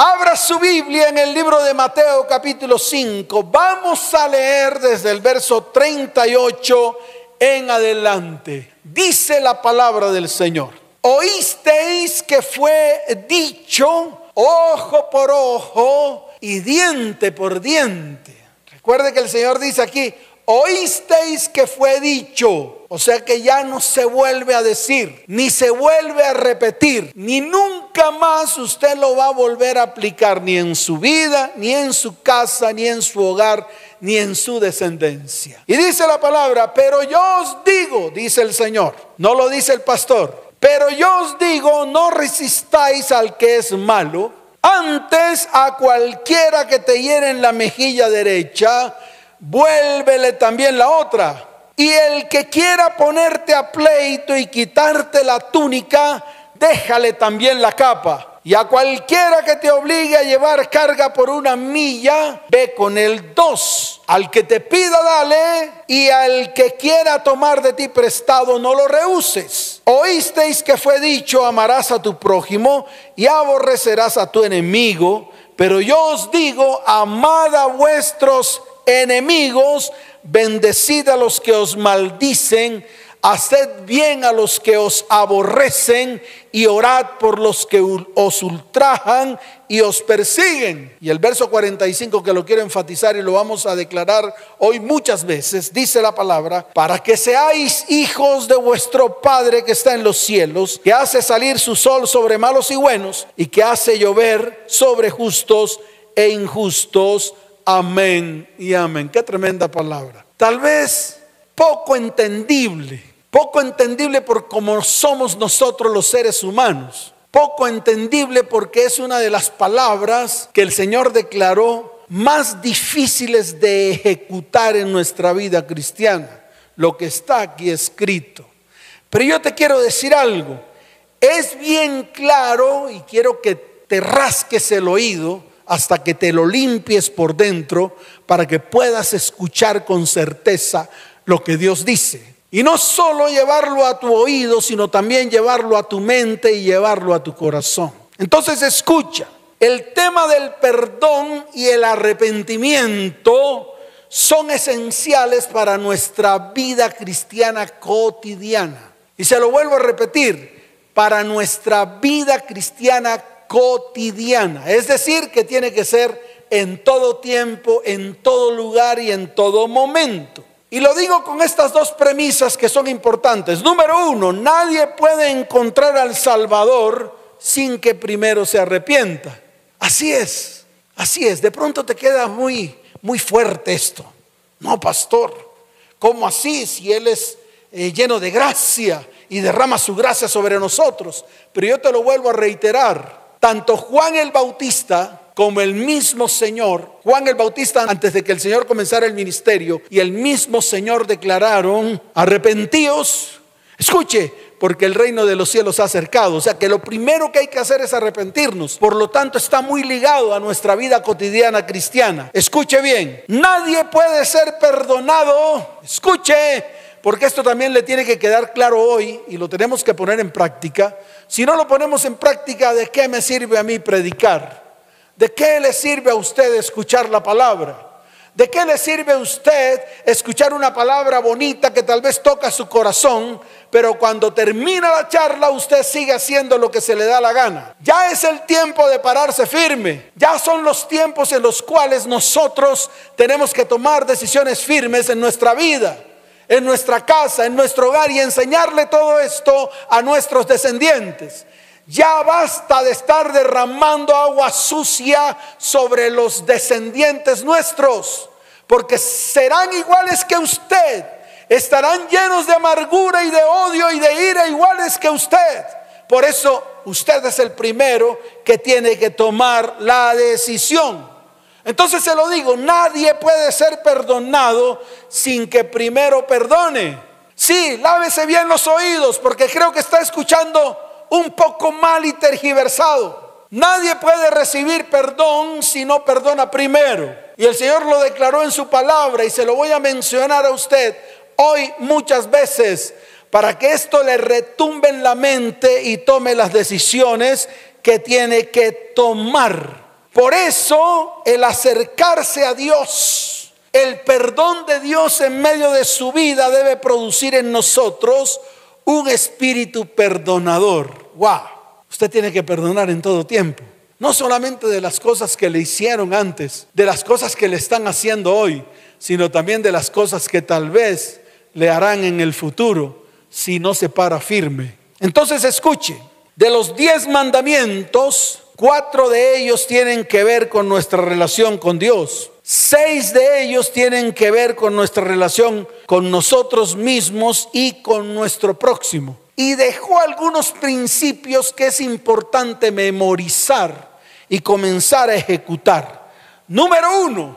Abra su Biblia en el libro de Mateo capítulo 5. Vamos a leer desde el verso 38 en adelante. Dice la palabra del Señor. Oísteis que fue dicho ojo por ojo y diente por diente. Recuerde que el Señor dice aquí, oísteis que fue dicho. O sea que ya no se vuelve a decir, ni se vuelve a repetir, ni nunca más usted lo va a volver a aplicar, ni en su vida, ni en su casa, ni en su hogar, ni en su descendencia. Y dice la palabra, pero yo os digo, dice el Señor, no lo dice el pastor, pero yo os digo, no resistáis al que es malo, antes a cualquiera que te hiere en la mejilla derecha, vuélvele también la otra. Y el que quiera ponerte a pleito y quitarte la túnica, déjale también la capa. Y a cualquiera que te obligue a llevar carga por una milla, ve con el dos. Al que te pida, dale. Y al que quiera tomar de ti prestado, no lo rehuses. Oísteis que fue dicho, amarás a tu prójimo y aborrecerás a tu enemigo. Pero yo os digo, amad a vuestros enemigos, bendecid a los que os maldicen, haced bien a los que os aborrecen y orad por los que os ultrajan y os persiguen. Y el verso 45 que lo quiero enfatizar y lo vamos a declarar hoy muchas veces, dice la palabra, para que seáis hijos de vuestro Padre que está en los cielos, que hace salir su sol sobre malos y buenos y que hace llover sobre justos e injustos. Amén y amén. Qué tremenda palabra. Tal vez poco entendible, poco entendible por cómo somos nosotros los seres humanos. Poco entendible porque es una de las palabras que el Señor declaró más difíciles de ejecutar en nuestra vida cristiana. Lo que está aquí escrito. Pero yo te quiero decir algo. Es bien claro y quiero que te rasques el oído hasta que te lo limpies por dentro para que puedas escuchar con certeza lo que Dios dice. Y no solo llevarlo a tu oído, sino también llevarlo a tu mente y llevarlo a tu corazón. Entonces escucha, el tema del perdón y el arrepentimiento son esenciales para nuestra vida cristiana cotidiana. Y se lo vuelvo a repetir, para nuestra vida cristiana cotidiana. Es decir, que tiene que ser en todo tiempo, en todo lugar y en todo momento. Y lo digo con estas dos premisas que son importantes. Número uno, nadie puede encontrar al Salvador sin que primero se arrepienta. Así es, así es. De pronto te queda muy, muy fuerte esto. No, pastor, ¿cómo así si Él es eh, lleno de gracia y derrama su gracia sobre nosotros? Pero yo te lo vuelvo a reiterar tanto Juan el Bautista como el mismo Señor, Juan el Bautista antes de que el Señor comenzara el ministerio y el mismo Señor declararon, arrepentíos, escuche, porque el reino de los cielos ha acercado. O sea que lo primero que hay que hacer es arrepentirnos. Por lo tanto, está muy ligado a nuestra vida cotidiana cristiana. Escuche bien, nadie puede ser perdonado, escuche, porque esto también le tiene que quedar claro hoy y lo tenemos que poner en práctica. Si no lo ponemos en práctica, ¿de qué me sirve a mí predicar? ¿De qué le sirve a usted escuchar la palabra? ¿De qué le sirve a usted escuchar una palabra bonita que tal vez toca su corazón, pero cuando termina la charla usted sigue haciendo lo que se le da la gana? Ya es el tiempo de pararse firme. Ya son los tiempos en los cuales nosotros tenemos que tomar decisiones firmes en nuestra vida en nuestra casa, en nuestro hogar y enseñarle todo esto a nuestros descendientes. Ya basta de estar derramando agua sucia sobre los descendientes nuestros, porque serán iguales que usted, estarán llenos de amargura y de odio y de ira iguales que usted. Por eso usted es el primero que tiene que tomar la decisión. Entonces se lo digo, nadie puede ser perdonado sin que primero perdone. Sí, lávese bien los oídos porque creo que está escuchando un poco mal y tergiversado. Nadie puede recibir perdón si no perdona primero. Y el Señor lo declaró en su palabra y se lo voy a mencionar a usted hoy muchas veces para que esto le retumbe en la mente y tome las decisiones que tiene que tomar. Por eso el acercarse a Dios, el perdón de Dios en medio de su vida debe producir en nosotros un espíritu perdonador. ¡Wow! Usted tiene que perdonar en todo tiempo. No solamente de las cosas que le hicieron antes, de las cosas que le están haciendo hoy, sino también de las cosas que tal vez le harán en el futuro si no se para firme. Entonces escuche, de los diez mandamientos, cuatro de ellos tienen que ver con nuestra relación con Dios. Seis de ellos tienen que ver con nuestra relación con nosotros mismos y con nuestro próximo. Y dejó algunos principios que es importante memorizar y comenzar a ejecutar. Número uno,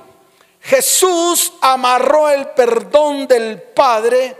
Jesús amarró el perdón del Padre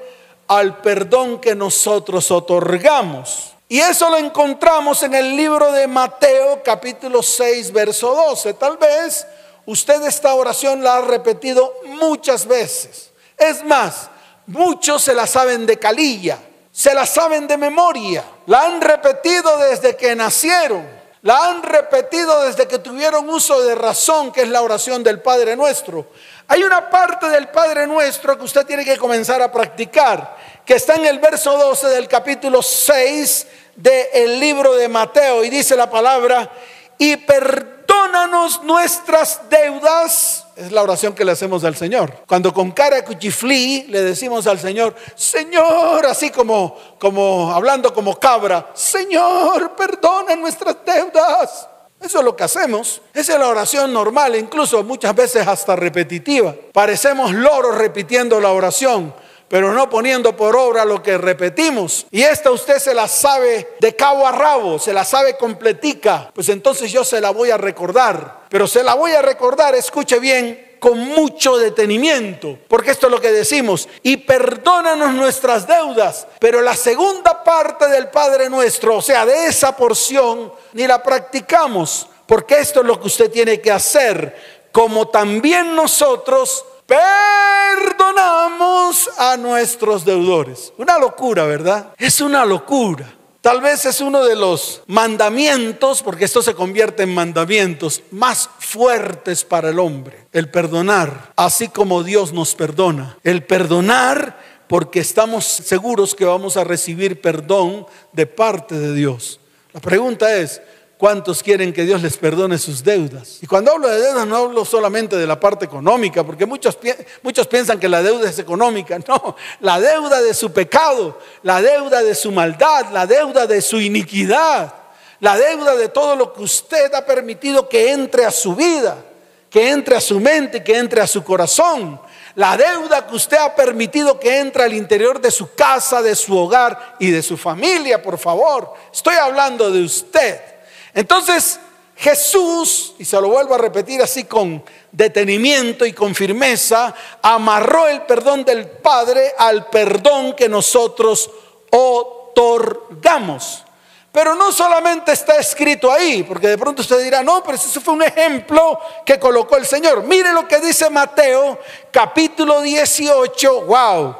al perdón que nosotros otorgamos. Y eso lo encontramos en el libro de Mateo capítulo 6, verso 12. Tal vez usted esta oración la ha repetido muchas veces. Es más, muchos se la saben de calilla, se la saben de memoria, la han repetido desde que nacieron. La han repetido desde que tuvieron uso de razón, que es la oración del Padre Nuestro. Hay una parte del Padre Nuestro que usted tiene que comenzar a practicar, que está en el verso 12 del capítulo 6 del libro de Mateo, y dice la palabra, y perdónanos nuestras deudas. Es la oración que le hacemos al Señor. Cuando con cara cuchiflí le decimos al Señor, Señor, así como, como hablando como cabra, Señor, perdona nuestras deudas. Eso es lo que hacemos. Esa es la oración normal, incluso muchas veces hasta repetitiva. Parecemos loros repitiendo la oración pero no poniendo por obra lo que repetimos. Y esta usted se la sabe de cabo a rabo, se la sabe completica, pues entonces yo se la voy a recordar. Pero se la voy a recordar, escuche bien, con mucho detenimiento, porque esto es lo que decimos, y perdónanos nuestras deudas, pero la segunda parte del Padre nuestro, o sea, de esa porción, ni la practicamos, porque esto es lo que usted tiene que hacer, como también nosotros perdonamos a nuestros deudores. Una locura, ¿verdad? Es una locura. Tal vez es uno de los mandamientos, porque esto se convierte en mandamientos más fuertes para el hombre, el perdonar, así como Dios nos perdona. El perdonar porque estamos seguros que vamos a recibir perdón de parte de Dios. La pregunta es, ¿Cuántos quieren que Dios les perdone sus deudas? Y cuando hablo de deudas no hablo solamente de la parte económica, porque muchos, muchos piensan que la deuda es económica. No, la deuda de su pecado, la deuda de su maldad, la deuda de su iniquidad, la deuda de todo lo que usted ha permitido que entre a su vida, que entre a su mente, que entre a su corazón. La deuda que usted ha permitido que entre al interior de su casa, de su hogar y de su familia, por favor. Estoy hablando de usted. Entonces Jesús, y se lo vuelvo a repetir así con detenimiento y con firmeza, amarró el perdón del Padre al perdón que nosotros otorgamos. Pero no solamente está escrito ahí, porque de pronto usted dirá, no, pero eso fue un ejemplo que colocó el Señor. Mire lo que dice Mateo capítulo 18, wow,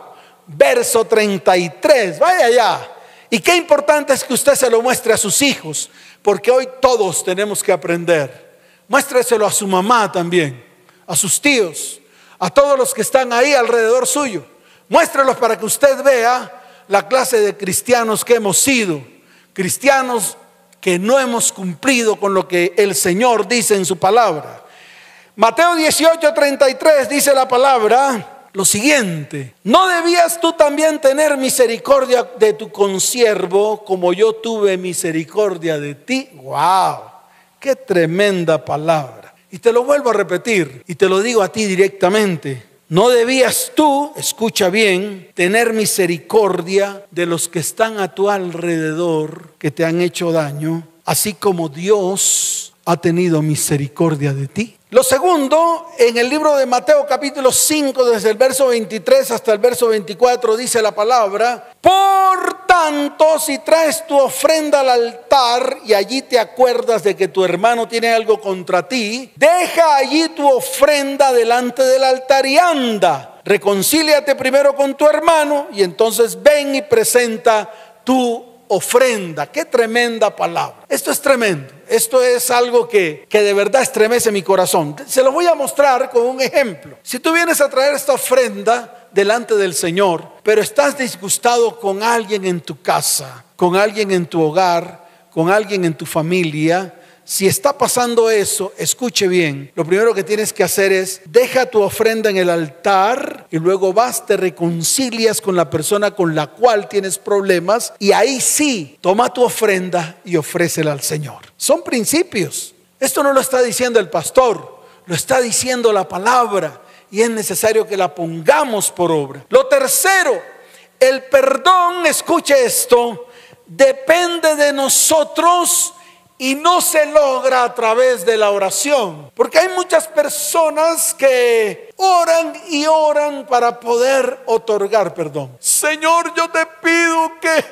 verso 33, vaya allá. Y qué importante es que usted se lo muestre a sus hijos, porque hoy todos tenemos que aprender. Muéstreselo a su mamá también, a sus tíos, a todos los que están ahí alrededor suyo. Muéstrelos para que usted vea la clase de cristianos que hemos sido. Cristianos que no hemos cumplido con lo que el Señor dice en su palabra. Mateo 18, 33 dice la palabra, lo siguiente, ¿no debías tú también tener misericordia de tu consiervo como yo tuve misericordia de ti? ¡Wow! ¡Qué tremenda palabra! Y te lo vuelvo a repetir y te lo digo a ti directamente. ¿No debías tú, escucha bien, tener misericordia de los que están a tu alrededor que te han hecho daño, así como Dios ha tenido misericordia de ti? Lo segundo, en el libro de Mateo capítulo 5, desde el verso 23 hasta el verso 24, dice la palabra, por tanto, si traes tu ofrenda al altar y allí te acuerdas de que tu hermano tiene algo contra ti, deja allí tu ofrenda delante del altar y anda. Reconcíliate primero con tu hermano y entonces ven y presenta tu ofrenda. Qué tremenda palabra. Esto es tremendo. Esto es algo que, que, de verdad estremece mi corazón. Se lo voy a mostrar con un ejemplo. Si tú vienes a traer esta ofrenda delante del Señor, pero estás disgustado con alguien en tu casa, con alguien en tu hogar, con alguien en tu familia, si está pasando eso, escuche bien, lo primero que tienes que hacer es, deja tu ofrenda en el altar y luego vas, te reconcilias con la persona con la cual tienes problemas y ahí sí, toma tu ofrenda y ofrécela al Señor. Son principios. Esto no lo está diciendo el pastor, lo está diciendo la palabra y es necesario que la pongamos por obra. Lo tercero, el perdón, escuche esto, depende de nosotros y no se logra a través de la oración. Porque hay muchas personas que oran y oran para poder otorgar perdón. Señor, yo te pido que,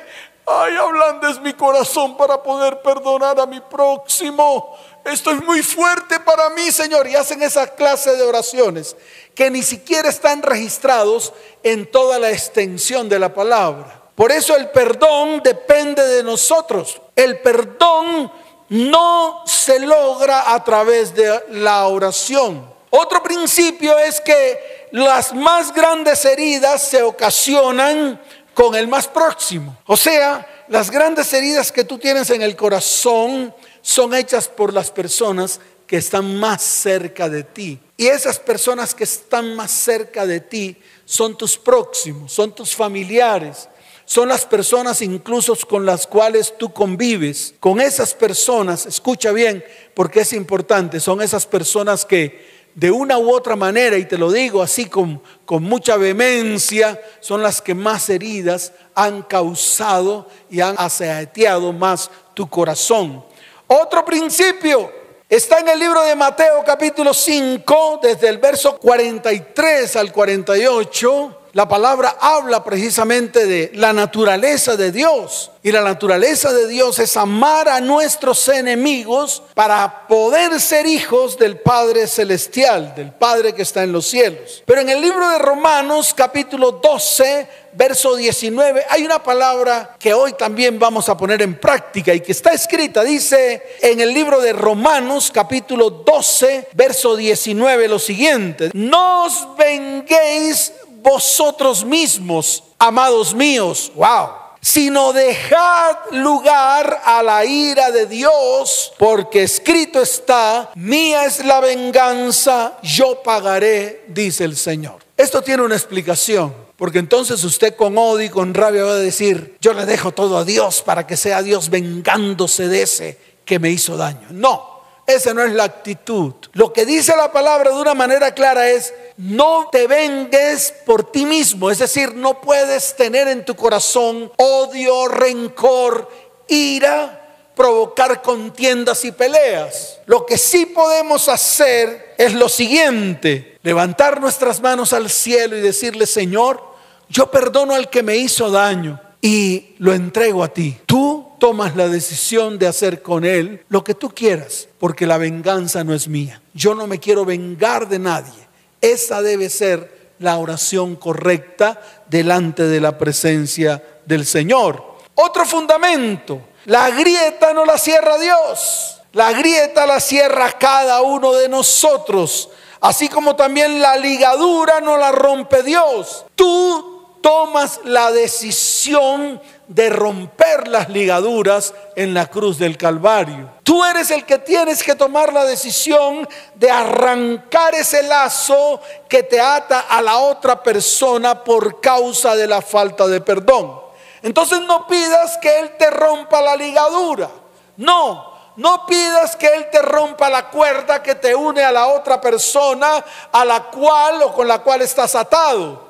ay, ablandes mi corazón para poder perdonar a mi próximo. Esto es muy fuerte para mí, Señor. Y hacen esa clase de oraciones que ni siquiera están registrados en toda la extensión de la palabra. Por eso el perdón depende de nosotros. El perdón no se logra a través de la oración. Otro principio es que las más grandes heridas se ocasionan con el más próximo. O sea, las grandes heridas que tú tienes en el corazón son hechas por las personas que están más cerca de ti. Y esas personas que están más cerca de ti son tus próximos, son tus familiares, son las personas incluso con las cuales tú convives. Con esas personas, escucha bien, porque es importante, son esas personas que de una u otra manera, y te lo digo así con, con mucha vehemencia, son las que más heridas han causado y han aseteado más tu corazón. Otro principio está en el libro de Mateo capítulo 5, desde el verso 43 al 48 la palabra habla precisamente de la naturaleza de Dios. Y la naturaleza de Dios es amar a nuestros enemigos para poder ser hijos del Padre Celestial, del Padre que está en los cielos. Pero en el libro de Romanos capítulo 12, verso 19, hay una palabra que hoy también vamos a poner en práctica y que está escrita. Dice en el libro de Romanos capítulo 12, verso 19 lo siguiente. No os venguéis vosotros mismos, amados míos, wow, sino dejad lugar a la ira de Dios, porque escrito está, mía es la venganza, yo pagaré, dice el Señor. Esto tiene una explicación. Porque entonces usted con odio y con rabia va a decir, yo le dejo todo a Dios para que sea Dios vengándose de ese que me hizo daño. No, esa no es la actitud. Lo que dice la palabra de una manera clara es, no te vengues por ti mismo, es decir, no puedes tener en tu corazón odio, rencor, ira, provocar contiendas y peleas. Lo que sí podemos hacer es lo siguiente, levantar nuestras manos al cielo y decirle, Señor, yo perdono al que me hizo daño y lo entrego a ti. Tú tomas la decisión de hacer con él lo que tú quieras, porque la venganza no es mía. Yo no me quiero vengar de nadie. Esa debe ser la oración correcta delante de la presencia del Señor. Otro fundamento, la grieta no la cierra Dios, la grieta la cierra cada uno de nosotros, así como también la ligadura no la rompe Dios. Tú tomas la decisión de romper las ligaduras en la cruz del Calvario. Tú eres el que tienes que tomar la decisión de arrancar ese lazo que te ata a la otra persona por causa de la falta de perdón. Entonces no pidas que Él te rompa la ligadura. No, no pidas que Él te rompa la cuerda que te une a la otra persona a la cual o con la cual estás atado.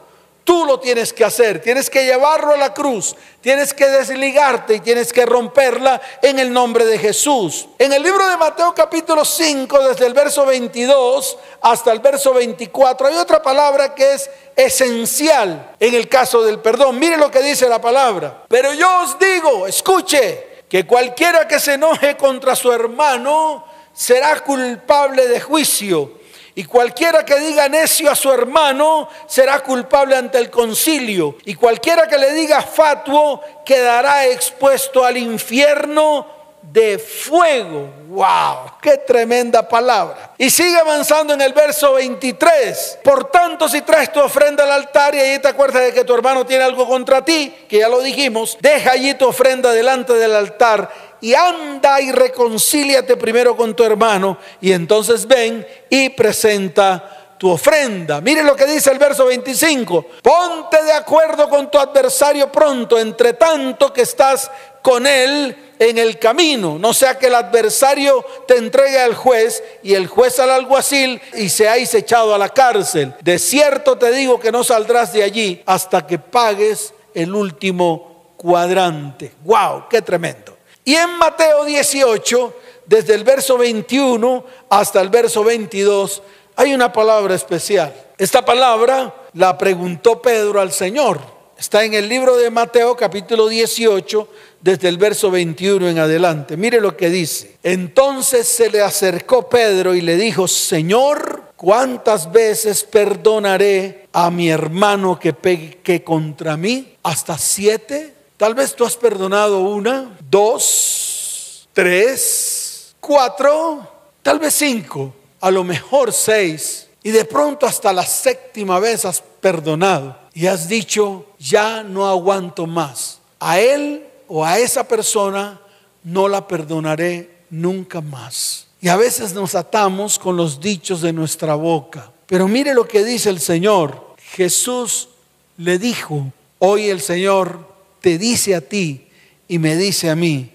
Tú lo tienes que hacer, tienes que llevarlo a la cruz, tienes que desligarte y tienes que romperla en el nombre de Jesús. En el libro de Mateo capítulo 5, desde el verso 22 hasta el verso 24, hay otra palabra que es esencial en el caso del perdón. Mire lo que dice la palabra. Pero yo os digo, escuche, que cualquiera que se enoje contra su hermano será culpable de juicio Y cualquiera que diga necio a su hermano será culpable ante el concilio. Y cualquiera que le diga fatuo quedará expuesto al infierno de fuego. ¡Wow! ¡Qué tremenda palabra! Y sigue avanzando en el verso 23. Por tanto, si traes tu ofrenda al altar y ahí te acuerdas de que tu hermano tiene algo contra ti, que ya lo dijimos, deja allí tu ofrenda delante del altar y anda y reconcíliate primero con tu hermano y entonces ven y presenta tu ofrenda. Mire lo que dice el verso 25. Ponte de acuerdo con tu adversario pronto, entre tanto que estás con él en el camino, no sea que el adversario te entregue al juez y el juez al alguacil y seáis echado a la cárcel. De cierto te digo que no saldrás de allí hasta que pagues el último cuadrante. ¡Wow! ¡Qué tremendo! Y en Mateo 18, desde el verso 21 hasta el verso 22, hay una palabra especial. Esta palabra la preguntó Pedro al Señor. Está en el libro de Mateo capítulo 18, desde el verso 21 en adelante. Mire lo que dice. Entonces se le acercó Pedro y le dijo, Señor, ¿cuántas veces perdonaré a mi hermano que peque contra mí? ¿Hasta siete? Tal vez tú has perdonado una, dos, tres, cuatro, tal vez cinco a lo mejor seis, y de pronto hasta la séptima vez has perdonado y has dicho, ya no aguanto más. A él o a esa persona no la perdonaré nunca más. Y a veces nos atamos con los dichos de nuestra boca. Pero mire lo que dice el Señor. Jesús le dijo, hoy el Señor te dice a ti y me dice a mí,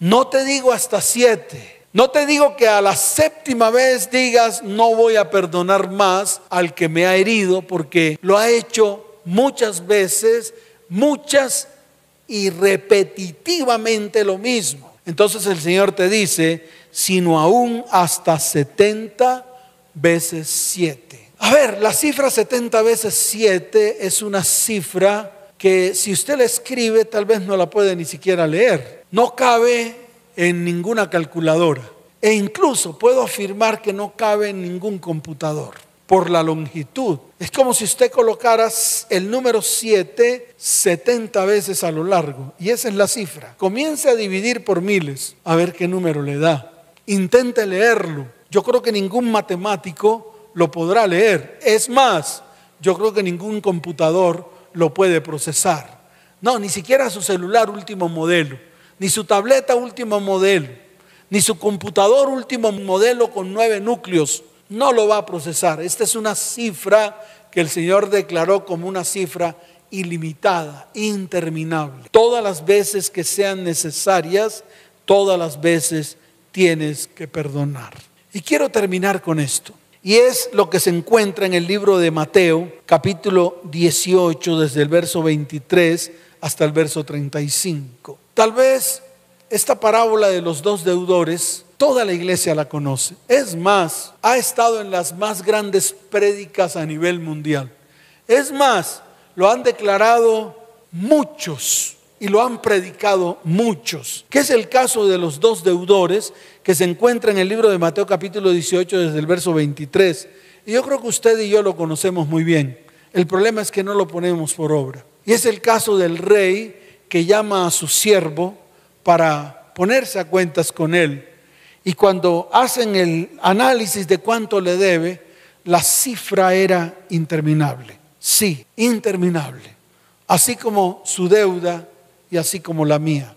no te digo hasta siete no te digo que a la séptima vez digas, no voy a perdonar más al que me ha herido, porque lo ha hecho muchas veces, muchas y repetitivamente lo mismo. Entonces el Señor te dice, sino aún hasta 70 veces 7. A ver, la cifra 70 veces 7 es una cifra que si usted la escribe tal vez no la puede ni siquiera leer. No cabe en ninguna calculadora. E incluso puedo afirmar que no cabe en ningún computador por la longitud. Es como si usted colocara el número 7 70 veces a lo largo. Y esa es la cifra. Comience a dividir por miles a ver qué número le da. Intente leerlo. Yo creo que ningún matemático lo podrá leer. Es más, yo creo que ningún computador lo puede procesar. No, ni siquiera su celular último modelo ni su tableta último modelo, ni su computador último modelo con nueve núcleos, no lo va a procesar. Esta es una cifra que el Señor declaró como una cifra ilimitada, interminable. Todas las veces que sean necesarias, todas las veces tienes que perdonar. Y quiero terminar con esto. Y es lo que se encuentra en el libro de Mateo, capítulo 18, desde el verso 23 hasta el verso 35. Tal vez esta parábola de los dos deudores, toda la iglesia la conoce. Es más, ha estado en las más grandes prédicas a nivel mundial. Es más, lo han declarado muchos y lo han predicado muchos, que es el caso de los dos deudores que se encuentra en el libro de Mateo capítulo 18 desde el verso 23. Y yo creo que usted y yo lo conocemos muy bien. El problema es que no lo ponemos por obra. Y es el caso del rey que llama a su siervo para ponerse a cuentas con él. Y cuando hacen el análisis de cuánto le debe, la cifra era interminable. Sí, interminable. Así como su deuda y así como la mía.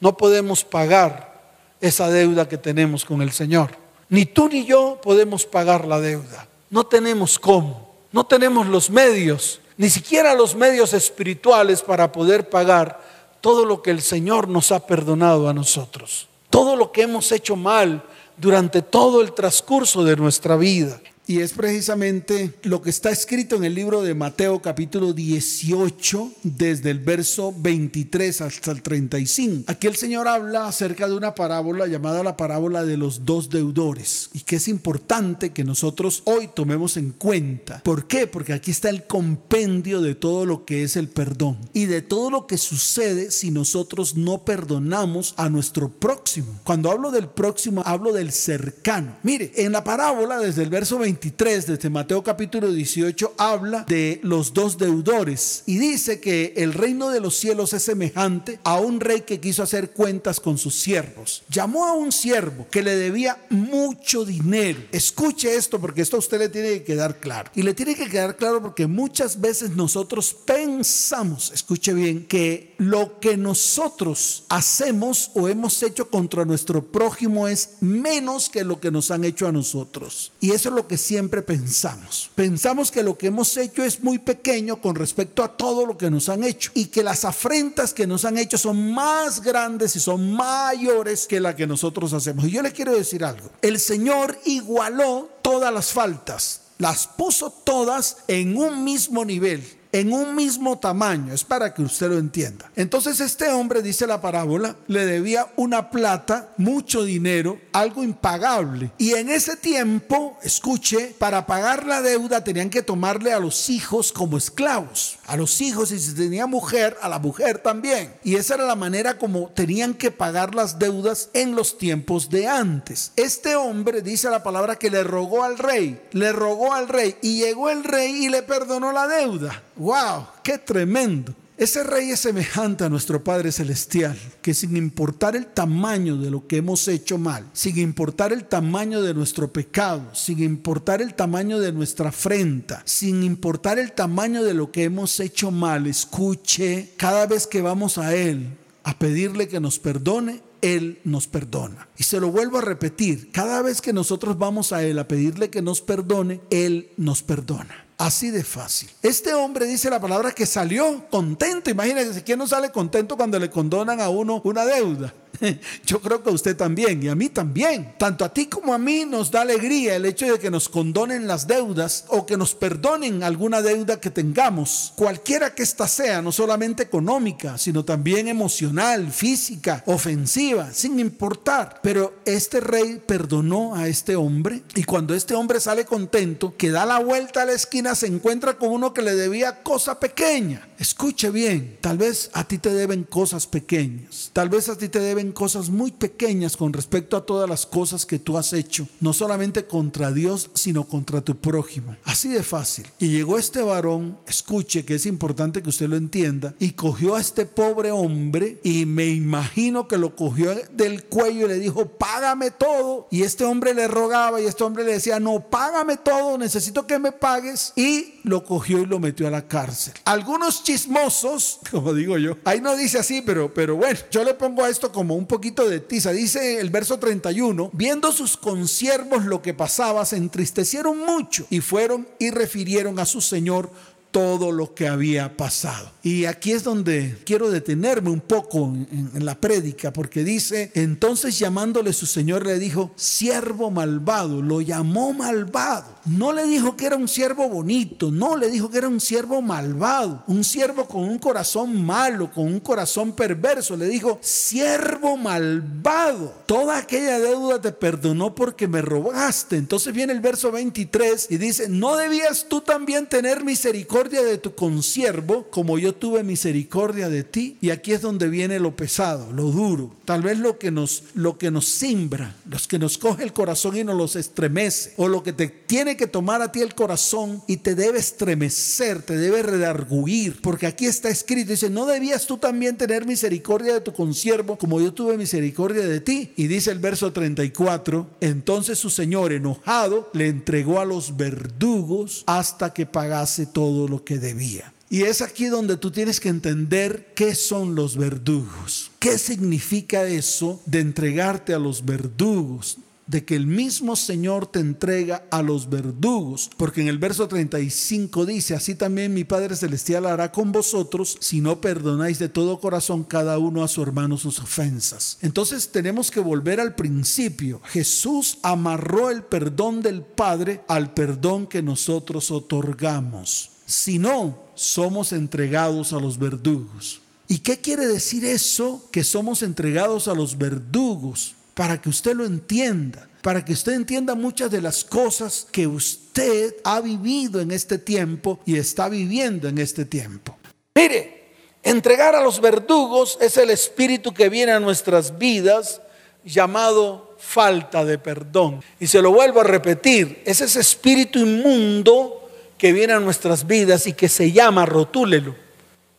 No podemos pagar esa deuda que tenemos con el Señor. Ni tú ni yo podemos pagar la deuda. No tenemos cómo. No tenemos los medios ni siquiera los medios espirituales para poder pagar todo lo que el Señor nos ha perdonado a nosotros, todo lo que hemos hecho mal durante todo el transcurso de nuestra vida. Y es precisamente lo que está escrito en el libro de Mateo capítulo 18, desde el verso 23 hasta el 35. Aquí el Señor habla acerca de una parábola llamada la parábola de los dos deudores y que es importante que nosotros hoy tomemos en cuenta. ¿Por qué? Porque aquí está el compendio de todo lo que es el perdón y de todo lo que sucede si nosotros no perdonamos a nuestro próximo. Cuando hablo del próximo, hablo del cercano. Mire, en la parábola desde el verso 23, 23, desde Mateo capítulo 18, habla de los dos deudores y dice que el reino de los cielos es semejante a un rey que quiso hacer cuentas con sus siervos. Llamó a un siervo que le debía mucho dinero. Escuche esto porque esto a usted le tiene que quedar claro. Y le tiene que quedar claro porque muchas veces nosotros pensamos, escuche bien, que lo que nosotros hacemos o hemos hecho contra nuestro prójimo es menos que lo que nos han hecho a nosotros. Y eso es lo que siempre pensamos. Pensamos que lo que hemos hecho es muy pequeño con respecto a todo lo que nos han hecho y que las afrentas que nos han hecho son más grandes y son mayores que la que nosotros hacemos. Y yo le quiero decir algo. El Señor igualó todas las faltas, las puso todas en un mismo nivel en un mismo tamaño. Es para que usted lo entienda. Entonces este hombre, dice la parábola, le debía una plata, mucho dinero, algo impagable. Y en ese tiempo, escuche, para pagar la deuda tenían que tomarle a los hijos como esclavos. A los hijos y si tenía mujer, a la mujer también. Y esa era la manera como tenían que pagar las deudas en los tiempos de antes. Este hombre, dice la palabra, que le rogó al rey, le rogó al rey y llegó el rey y le perdonó la deuda. ¡Wow! ¡Qué tremendo! Ese rey es semejante a nuestro Padre Celestial, que sin importar el tamaño de lo que hemos hecho mal, sin importar el tamaño de nuestro pecado, sin importar el tamaño de nuestra afrenta, sin importar el tamaño de lo que hemos hecho mal, escuche, cada vez que vamos a Él a pedirle que nos perdone, él nos perdona. Y se lo vuelvo a repetir, cada vez que nosotros vamos a Él a pedirle que nos perdone, Él nos perdona. Así de fácil. Este hombre dice la palabra que salió contento. Imagínense, ¿quién no sale contento cuando le condonan a uno una deuda? Yo creo que a usted también y a mí también. Tanto a ti como a mí nos da alegría el hecho de que nos condonen las deudas o que nos perdonen alguna deuda que tengamos, cualquiera que ésta sea, no solamente económica, sino también emocional, física, ofensiva, sin importar. Pero este rey perdonó a este hombre y cuando este hombre sale contento, que da la vuelta a la esquina, se encuentra con uno que le debía cosa pequeña. Escuche bien, tal vez a ti te deben cosas pequeñas, tal vez a ti te deben cosas muy pequeñas con respecto a todas las cosas que tú has hecho, no solamente contra Dios, sino contra tu prójimo. Así de fácil. Y llegó este varón, escuche que es importante que usted lo entienda, y cogió a este pobre hombre y me imagino que lo cogió del cuello y le dijo, págame todo. Y este hombre le rogaba y este hombre le decía, no, págame todo, necesito que me pagues. Y lo cogió y lo metió a la cárcel. Algunos chismosos, como digo yo, ahí no dice así, pero, pero bueno, yo le pongo a esto como un poquito de tiza. Dice el verso 31, viendo sus consiervos lo que pasaba, se entristecieron mucho y fueron y refirieron a su señor todo lo que había pasado. Y aquí es donde quiero detenerme un poco en, la prédica, porque dice, entonces llamándole su señor le dijo, siervo malvado, lo llamó malvado. No le dijo que era un siervo bonito, no, le dijo que era un siervo malvado, un siervo con un corazón malo, con un corazón perverso. Le dijo, siervo malvado, toda aquella deuda te perdonó porque me robaste. Entonces viene el verso 23 y dice, no debías tú también tener misericordia de tu consiervo, como yo tuve misericordia de ti. Y aquí es donde viene lo pesado, lo duro, tal vez lo que nos, lo que nos simbra, los que nos coge el corazón y nos los estremece, o lo que te tiene que tomar a ti el corazón y te debe estremecer, te debe redarguir, porque aquí está escrito, dice, no debías tú también tener misericordia de tu consiervo, como yo tuve misericordia de ti. Y dice el verso 34, entonces su señor enojado le entregó a los verdugos hasta que pagase todo lo que debía. Y es aquí donde tú tienes que entender qué son los verdugos. ¿Qué significa eso de entregarte a los verdugos? de que el mismo Señor te entrega a los verdugos, porque en el verso 35 dice, así también mi Padre Celestial hará con vosotros si no perdonáis de todo corazón cada uno a su hermano sus ofensas. Entonces tenemos que volver al principio. Jesús amarró el perdón del Padre al perdón que nosotros otorgamos. Si no, somos entregados a los verdugos. ¿Y qué quiere decir eso? Que somos entregados a los verdugos para que usted lo entienda, para que usted entienda muchas de las cosas que usted ha vivido en este tiempo y está viviendo en este tiempo. Mire, entregar a los verdugos es el espíritu que viene a nuestras vidas llamado falta de perdón. Y se lo vuelvo a repetir, es ese espíritu inmundo que viene a nuestras vidas y que se llama, rotúlelo,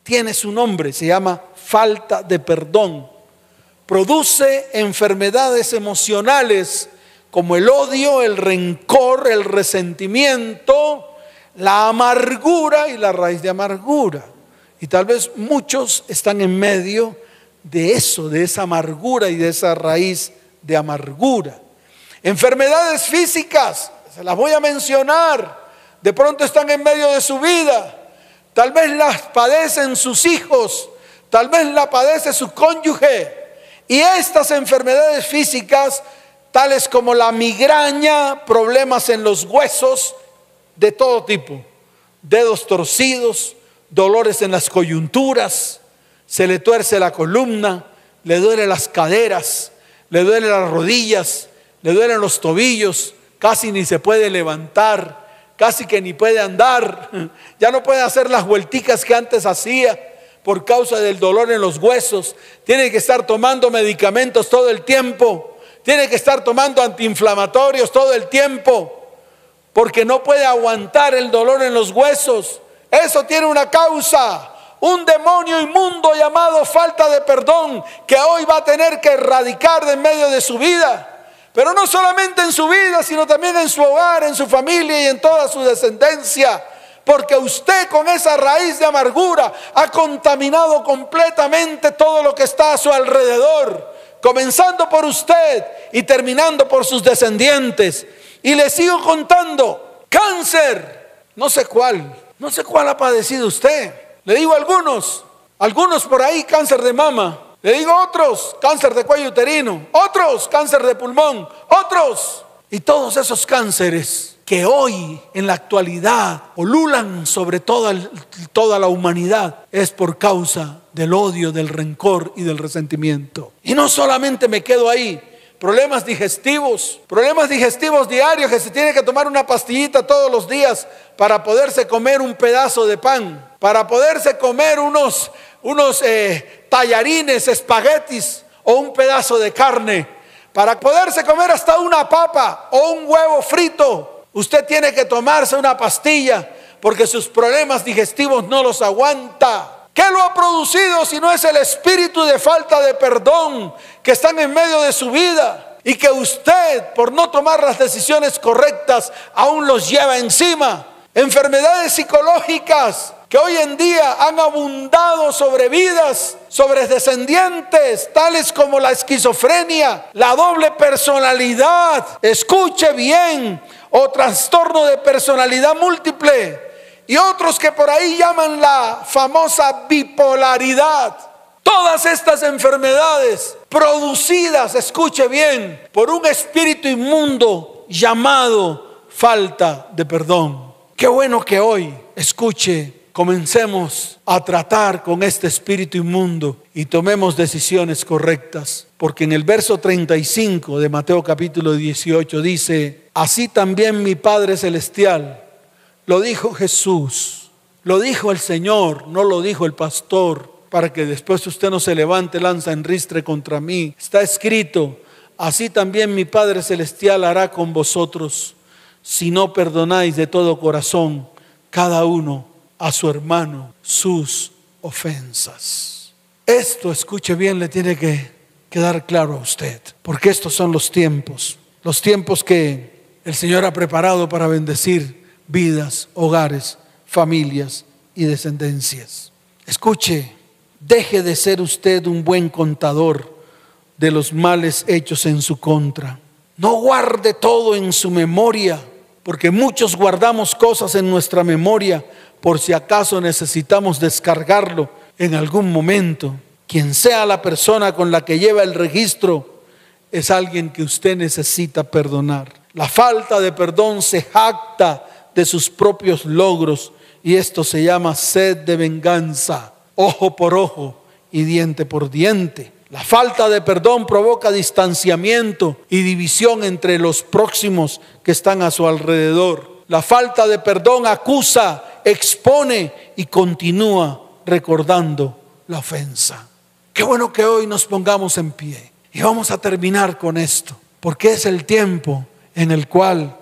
tiene su nombre, se llama falta de perdón. Produce enfermedades emocionales como el odio, el rencor, el resentimiento, la amargura y la raíz de amargura. Y tal vez muchos están en medio de eso, de esa amargura y de esa raíz de amargura. Enfermedades físicas, se las voy a mencionar, de pronto están en medio de su vida, tal vez las padecen sus hijos, tal vez la padece su cónyuge. Y estas enfermedades físicas, tales como la migraña, problemas en los huesos de todo tipo, dedos torcidos, dolores en las coyunturas, se le tuerce la columna, le duele las caderas, le duelen las rodillas, le duelen los tobillos, casi ni se puede levantar, casi que ni puede andar, ya no puede hacer las vuelticas que antes hacía por causa del dolor en los huesos, tiene que estar tomando medicamentos todo el tiempo, tiene que estar tomando antiinflamatorios todo el tiempo, porque no puede aguantar el dolor en los huesos. Eso tiene una causa. Un demonio inmundo llamado falta de perdón que hoy va a tener que erradicar de en medio de su vida. Pero no solamente en su vida, sino también en su hogar, en su familia y en toda su descendencia. Porque usted con esa raíz de amargura ha contaminado completamente todo lo que está a su alrededor. Comenzando por usted y terminando por sus descendientes. Y le sigo contando, cáncer, no sé cuál, no sé cuál ha padecido usted. Le digo algunos, algunos por ahí cáncer de mama. Le digo otros, cáncer de cuello uterino. Otros, cáncer de pulmón. Otros. Y todos esos cánceres que hoy en la actualidad olulan sobre toda, toda la humanidad es por causa del odio, del rencor y del resentimiento. Y no solamente me quedo ahí, problemas digestivos, problemas digestivos diarios que se tiene que tomar una pastillita todos los días para poderse comer un pedazo de pan, para poderse comer unos, unos eh, tallarines, espaguetis o un pedazo de carne, para poderse comer hasta una papa o un huevo frito. Usted tiene que tomarse una pastilla porque sus problemas digestivos no los aguanta. ¿Qué lo ha producido si no es el espíritu de falta de perdón que están en medio de su vida? Y que usted, por no tomar las decisiones correctas, aún los lleva encima. Enfermedades psicológicas que hoy en día han abundado sobre vidas, sobre descendientes, tales como la esquizofrenia, la doble personalidad, escuche bien, o trastorno de personalidad múltiple y otros que por ahí llaman la famosa bipolaridad. Todas estas enfermedades producidas, escuche bien, por un espíritu inmundo llamado falta de perdón. Qué bueno que hoy, escuche, comencemos a tratar con este espíritu inmundo y tomemos decisiones correctas. Porque en el verso 35 de Mateo capítulo 18 dice, así también mi Padre Celestial lo dijo Jesús, lo dijo el Señor, no lo dijo el pastor, para que después usted no se levante, lanza en ristre contra mí. Está escrito, así también mi Padre Celestial hará con vosotros, si no perdonáis de todo corazón cada uno a su hermano sus ofensas. Esto, escuche bien, le tiene que quedar claro a usted, porque estos son los tiempos, los tiempos que el Señor ha preparado para bendecir vidas, hogares, familias y descendencias. Escuche, deje de ser usted un buen contador de los males hechos en su contra. No guarde todo en su memoria, porque muchos guardamos cosas en nuestra memoria por si acaso necesitamos descargarlo en algún momento. Quien sea la persona con la que lleva el registro es alguien que usted necesita perdonar. La falta de perdón se jacta de sus propios logros y esto se llama sed de venganza, ojo por ojo y diente por diente. La falta de perdón provoca distanciamiento y división entre los próximos que están a su alrededor. La falta de perdón acusa, expone y continúa recordando la ofensa. Qué bueno que hoy nos pongamos en pie y vamos a terminar con esto. porque es el tiempo en el cual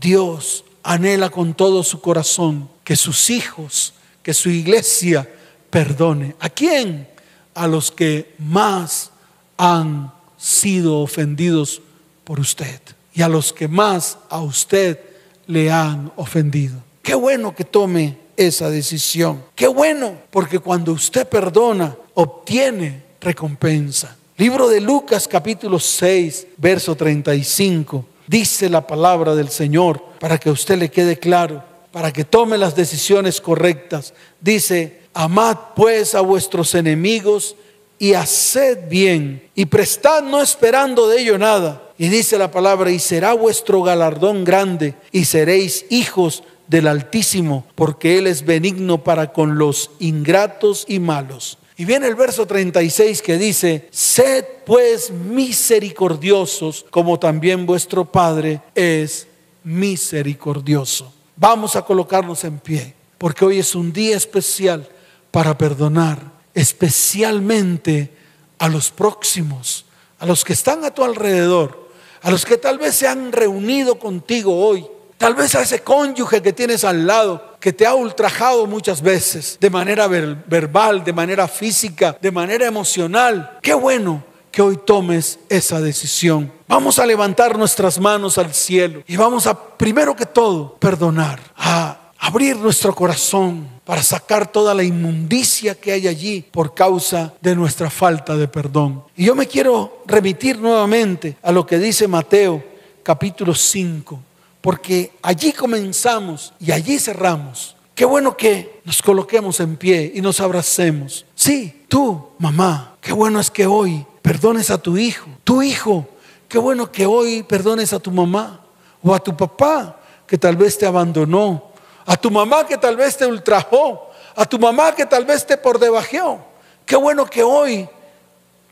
Dios anhela con todo su corazón que sus hijos, que su iglesia perdone. ¿A quién? A los que más han sido ofendidos por usted y a los que más a usted le han ofendido. Qué bueno que tome esa decisión. Qué bueno, porque cuando usted perdona, obtiene recompensa. Libro de Lucas capítulo 6, verso 35. Dice la palabra del Señor para que a usted le quede claro, para que tome las decisiones correctas. Dice, amad pues a vuestros enemigos y haced bien y prestad no esperando de ello nada. Y dice la palabra, y será vuestro galardón grande y seréis hijos del Altísimo, porque Él es benigno para con los ingratos y malos. Y viene el verso 36 que dice, sed pues misericordiosos como también vuestro Padre es misericordioso. Vamos a colocarnos en pie, porque hoy es un día especial para perdonar, especialmente a los próximos, a los que están a tu alrededor, a los que tal vez se han reunido contigo hoy Tal vez a ese cónyuge que tienes al lado, que te ha ultrajado muchas veces, de manera verbal, de manera física, de manera emocional. Qué bueno que hoy tomes esa decisión. Vamos a levantar nuestras manos al cielo y vamos a, primero que todo, perdonar, a abrir nuestro corazón para sacar toda la inmundicia que hay allí por causa de nuestra falta de perdón. Y yo me quiero remitir nuevamente a lo que dice Mateo capítulo 5 porque allí comenzamos y allí cerramos. Qué bueno que nos coloquemos en pie y nos abracemos. Sí, tú, mamá, qué bueno es que hoy perdones a tu hijo. Tu hijo, qué bueno que hoy perdones a tu mamá o a tu papá que tal vez te abandonó, a tu mamá que tal vez te ultrajó, a tu mamá que tal vez te por debajeó. Qué bueno que hoy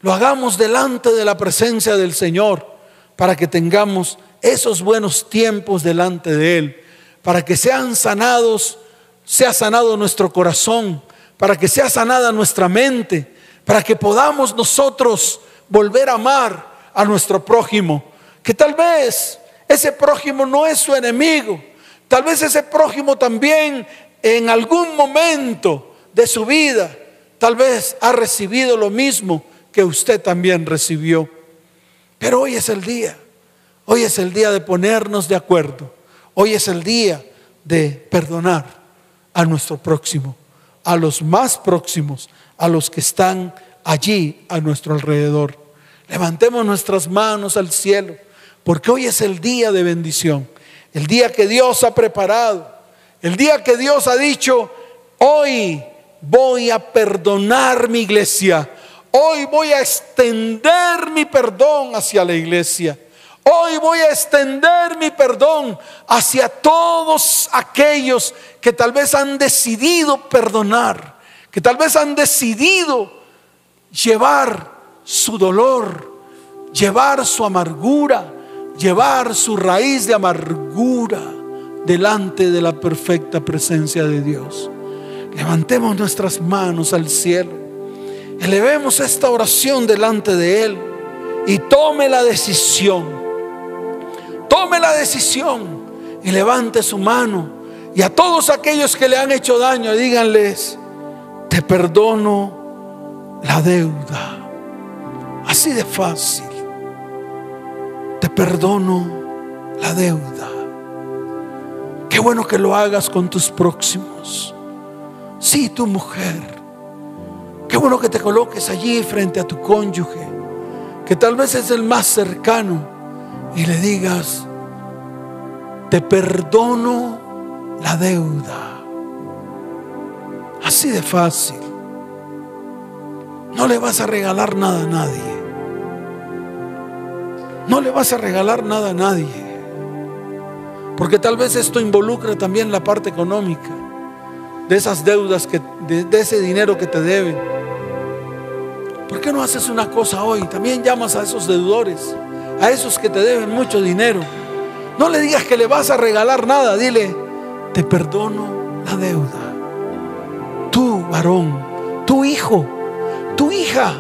lo hagamos delante de la presencia del Señor para que tengamos esos buenos tiempos delante de Él, para que sean sanados, sea sanado nuestro corazón, para que sea sanada nuestra mente, para que podamos nosotros volver a amar a nuestro prójimo, que tal vez ese prójimo no es su enemigo, tal vez ese prójimo también en algún momento de su vida, tal vez ha recibido lo mismo que usted también recibió. Pero hoy es el día Hoy es el día de ponernos de acuerdo. Hoy es el día de perdonar a nuestro próximo, a los más próximos, a los que están allí a nuestro alrededor. Levantemos nuestras manos al cielo, porque hoy es el día de bendición, el día que Dios ha preparado, el día que Dios ha dicho, hoy voy a perdonar mi iglesia, hoy voy a extender mi perdón hacia la iglesia. Hoy voy a extender mi perdón hacia todos aquellos que tal vez han decidido perdonar, que tal vez han decidido llevar su dolor, llevar su amargura, llevar su raíz de amargura delante de la perfecta presencia de Dios. Levantemos nuestras manos al cielo, elevemos esta oración delante de Él y tome la decisión tome la decisión y levante su mano. Y a todos aquellos que le han hecho daño, díganles, te perdono la deuda. Así de fácil. Te perdono la deuda. Qué bueno que lo hagas con tus próximos. Sí, tu mujer. Qué bueno que te coloques allí frente a tu cónyuge, que tal vez es el más cercano y le digas, te perdono la deuda. Así de fácil. No le vas a regalar nada a nadie. No le vas a regalar nada a nadie. Porque tal vez esto involucra también la parte económica de esas deudas, que, de, de ese dinero que te deben. ¿Por qué no haces una cosa hoy? También llamas a esos deudores a esos que te deben mucho dinero. No le digas que le vas a regalar nada, dile, te perdono la deuda. Tú, varón, tu hijo, tu hija,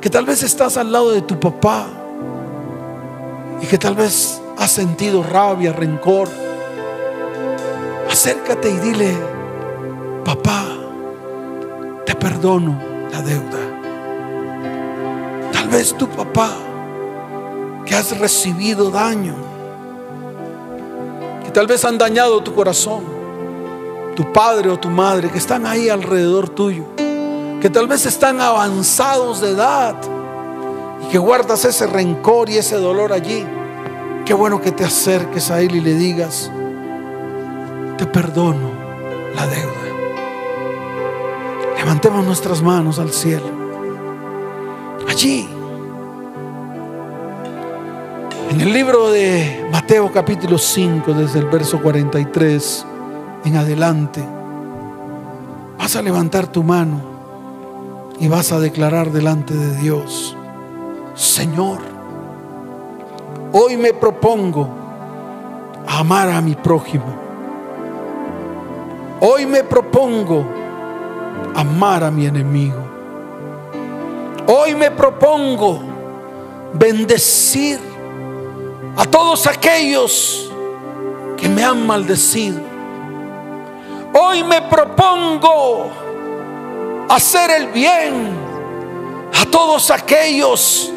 que tal vez estás al lado de tu papá y que tal vez has sentido rabia, rencor, acércate y dile, papá, te perdono la deuda. Tal vez tu papá, que has recibido daño, que tal vez han dañado tu corazón, tu padre o tu madre, que están ahí alrededor tuyo, que tal vez están avanzados de edad que guardas ese rencor y ese dolor allí. Qué bueno que te acerques a Él y le digas, te perdono la deuda. Levantemos nuestras manos al cielo. Allí, en el libro de Mateo capítulo 5, desde el verso 43 en adelante, vas a levantar tu mano y vas a declarar delante de Dios, Señor, hoy me propongo amar a mi prójimo. Hoy me propongo amar a mi enemigo. Hoy me propongo bendecir a todos aquellos que me han maldecido. Hoy me propongo hacer el bien a todos aquellos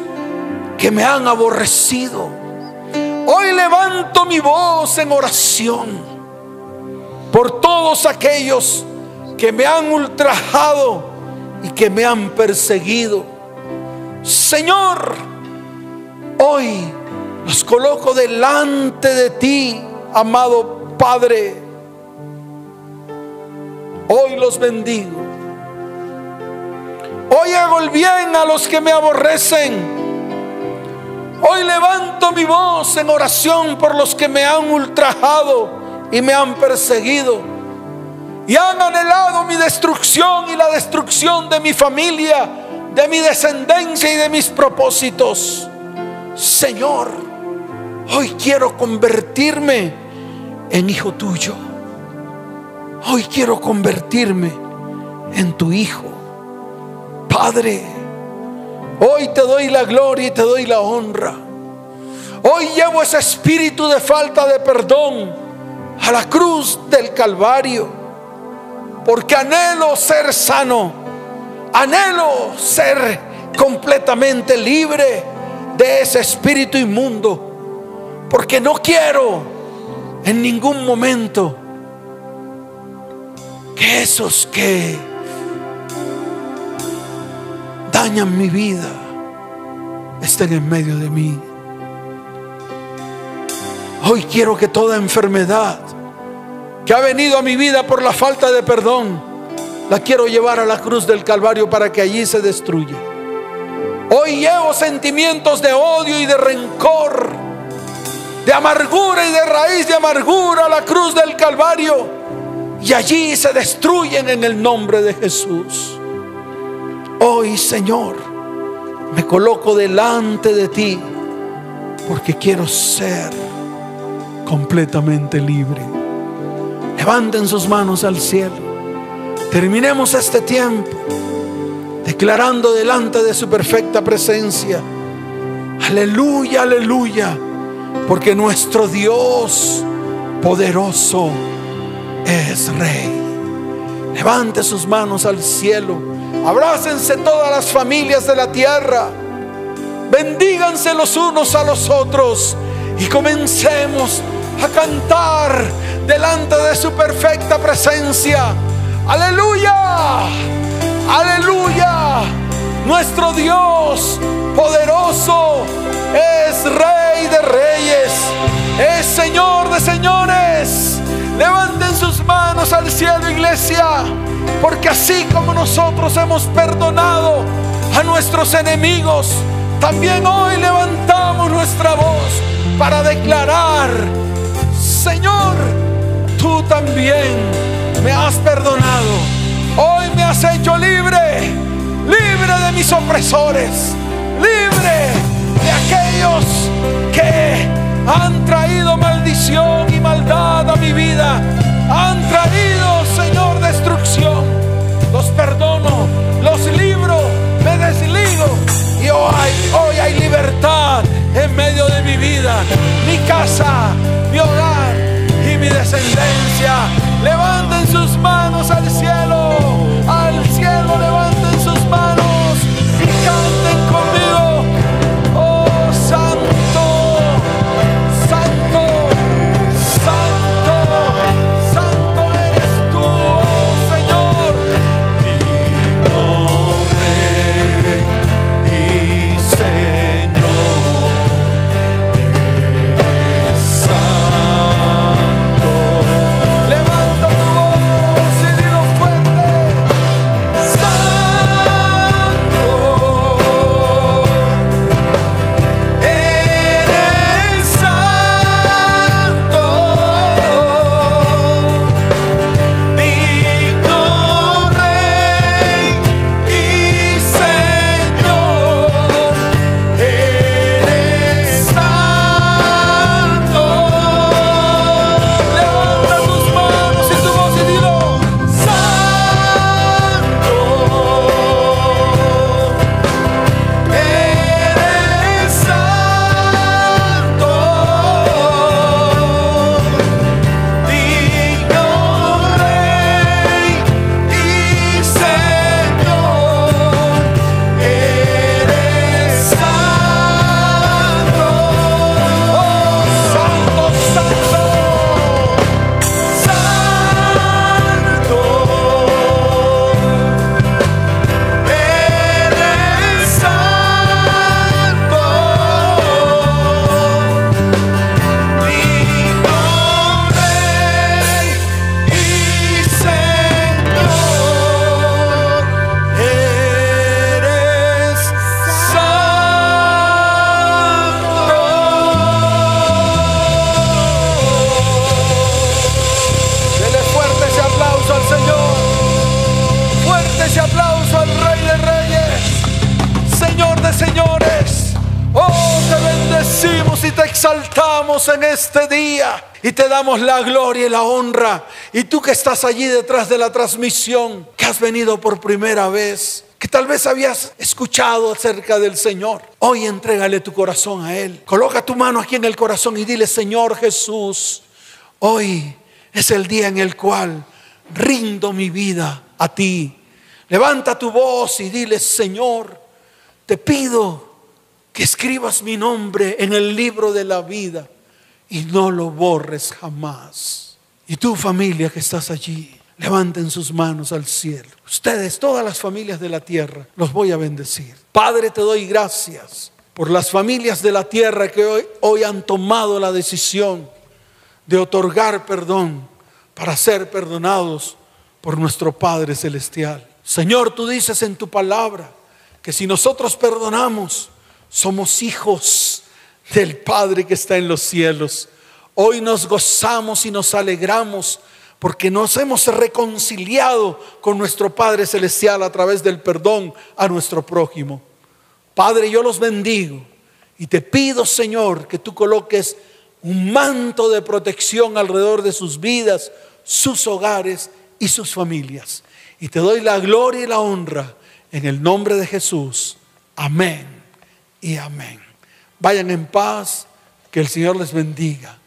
que me han aborrecido. Hoy levanto mi voz en oración por todos aquellos que me han ultrajado y que me han perseguido. Señor, hoy los coloco delante de ti, amado Padre. Hoy los bendigo. Hoy hago el bien a los que me aborrecen. Hoy levanto mi voz en oración por los que me han ultrajado y me han perseguido. Y han anhelado mi destrucción y la destrucción de mi familia, de mi descendencia y de mis propósitos. Señor, hoy quiero convertirme en hijo tuyo. Hoy quiero convertirme en tu hijo. Padre, hoy te doy la gloria y te doy la honra. Hoy llevo ese espíritu de falta de perdón a la cruz del Calvario. Porque anhelo ser sano. Anhelo ser completamente libre de ese espíritu inmundo. Porque no quiero en ningún momento que esos que mi vida estén en medio de mí. Hoy quiero que toda enfermedad que ha venido a mi vida por la falta de perdón, la quiero llevar a la cruz del Calvario para que allí se destruya. Hoy llevo sentimientos de odio y de rencor, de amargura y de raíz de amargura a la cruz del Calvario y allí se destruyen en el nombre de Jesús. Hoy, Señor, me coloco delante de ti porque quiero ser completamente libre. Levanten sus manos al cielo. Terminemos este tiempo declarando delante de su perfecta presencia. Aleluya, aleluya. Porque nuestro Dios poderoso es rey. Levante sus manos al cielo. Abrácense todas las familias de la tierra. Bendíganse los unos a los otros. Y comencemos a cantar delante de su perfecta presencia. Aleluya. Aleluya. Nuestro Dios poderoso es Rey de reyes. Es Señor de señores. Levanten sus manos al cielo, iglesia. Porque así como nosotros hemos perdonado a nuestros enemigos, también hoy levantamos nuestra voz para declarar, Señor, tú también me has perdonado. Hoy me has hecho libre, libre de mis opresores, libre casa, mi hogar y mi descendencia. Levanten sus manos al damos la gloria y la honra. Y tú que estás allí detrás de la transmisión, que has venido por primera vez, que tal vez habías escuchado acerca del Señor. Hoy entrégale tu corazón a Él. Coloca tu mano aquí en el corazón y dile, Señor Jesús, hoy es el día en el cual rindo mi vida a ti. Levanta tu voz y dile, Señor, te pido que escribas mi nombre en el libro de la vida y no lo borres jamás. Y tu familia que estás allí, levanten sus manos al cielo. Ustedes, todas las familias de la tierra, los voy a bendecir. Padre, te doy gracias por las familias de la tierra que hoy, hoy han tomado la decisión de otorgar perdón para ser perdonados por nuestro Padre Celestial. Señor, tú dices en tu palabra que si nosotros perdonamos, somos hijos del Padre que está en los cielos. Hoy nos gozamos y nos alegramos porque nos hemos reconciliado con nuestro Padre Celestial a través del perdón a nuestro prójimo. Padre, yo los bendigo y te pido, Señor, que tú coloques un manto de protección alrededor de sus vidas, sus hogares y sus familias. Y te doy la gloria y la honra en el nombre de Jesús. Amén y amén. Vayan en paz, que el Señor les bendiga.